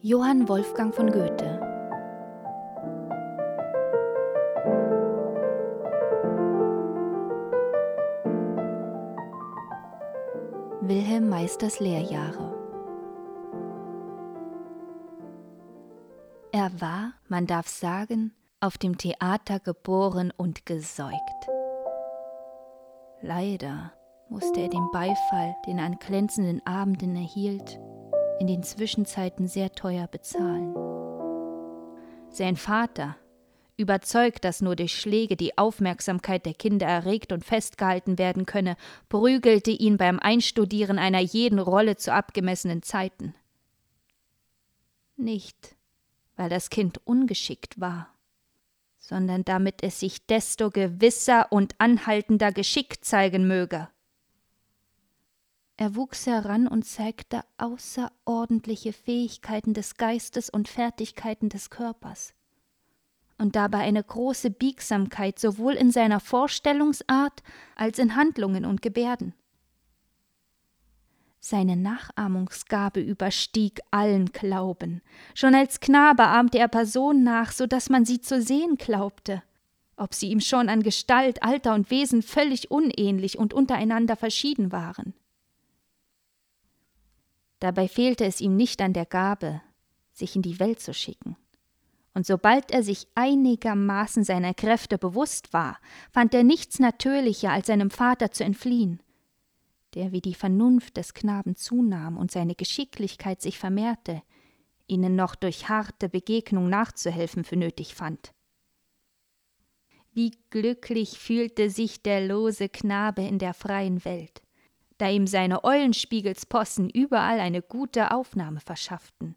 Johann Wolfgang von Goethe Wilhelm Meisters Lehrjahre Er war, man darf sagen, auf dem Theater geboren und gesäugt. Leider musste er den Beifall, den er an glänzenden Abenden erhielt, in den Zwischenzeiten sehr teuer bezahlen. Sein Vater, überzeugt, dass nur durch Schläge die Aufmerksamkeit der Kinder erregt und festgehalten werden könne, prügelte ihn beim Einstudieren einer jeden Rolle zu abgemessenen Zeiten. Nicht, weil das Kind ungeschickt war, sondern damit es sich desto gewisser und anhaltender geschickt zeigen möge. Er wuchs heran und zeigte außerordentliche Fähigkeiten des Geistes und Fertigkeiten des Körpers. Und dabei eine große Biegsamkeit sowohl in seiner Vorstellungsart als in Handlungen und Gebärden. Seine Nachahmungsgabe überstieg allen Glauben. Schon als Knabe ahmte er Personen nach, so dass man sie zu sehen glaubte, ob sie ihm schon an Gestalt, Alter und Wesen völlig unähnlich und untereinander verschieden waren. Dabei fehlte es ihm nicht an der Gabe, sich in die Welt zu schicken. Und sobald er sich einigermaßen seiner Kräfte bewusst war, fand er nichts natürlicher, als seinem Vater zu entfliehen, der wie die Vernunft des Knaben zunahm und seine Geschicklichkeit sich vermehrte, ihnen noch durch harte Begegnung nachzuhelfen für nötig fand. Wie glücklich fühlte sich der lose Knabe in der freien Welt da ihm seine Eulenspiegelspossen überall eine gute Aufnahme verschafften.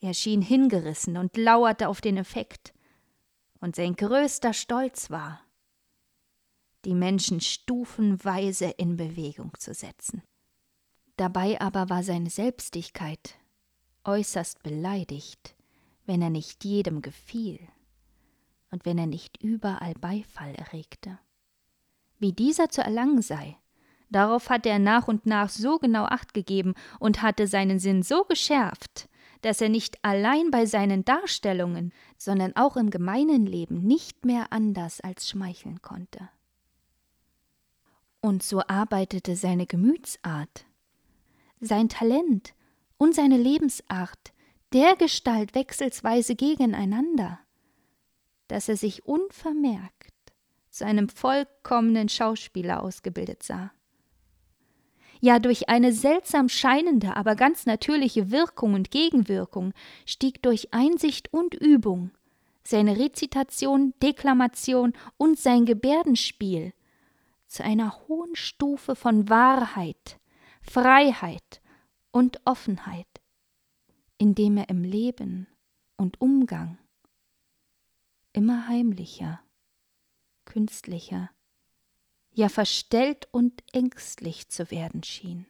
Er schien hingerissen und lauerte auf den Effekt, und sein größter Stolz war, die Menschen stufenweise in Bewegung zu setzen. Dabei aber war seine Selbstigkeit äußerst beleidigt, wenn er nicht jedem gefiel und wenn er nicht überall Beifall erregte. Wie dieser zu erlangen sei, Darauf hatte er nach und nach so genau acht gegeben und hatte seinen Sinn so geschärft, dass er nicht allein bei seinen Darstellungen, sondern auch im gemeinen Leben nicht mehr anders als schmeicheln konnte. Und so arbeitete seine Gemütsart, sein Talent und seine Lebensart dergestalt wechselsweise gegeneinander, dass er sich unvermerkt zu einem vollkommenen Schauspieler ausgebildet sah ja durch eine seltsam scheinende, aber ganz natürliche Wirkung und Gegenwirkung stieg durch Einsicht und Übung seine Rezitation, Deklamation und sein Gebärdenspiel zu einer hohen Stufe von Wahrheit, Freiheit und Offenheit, indem er im Leben und Umgang immer heimlicher, künstlicher, ja verstellt und ängstlich zu werden schien.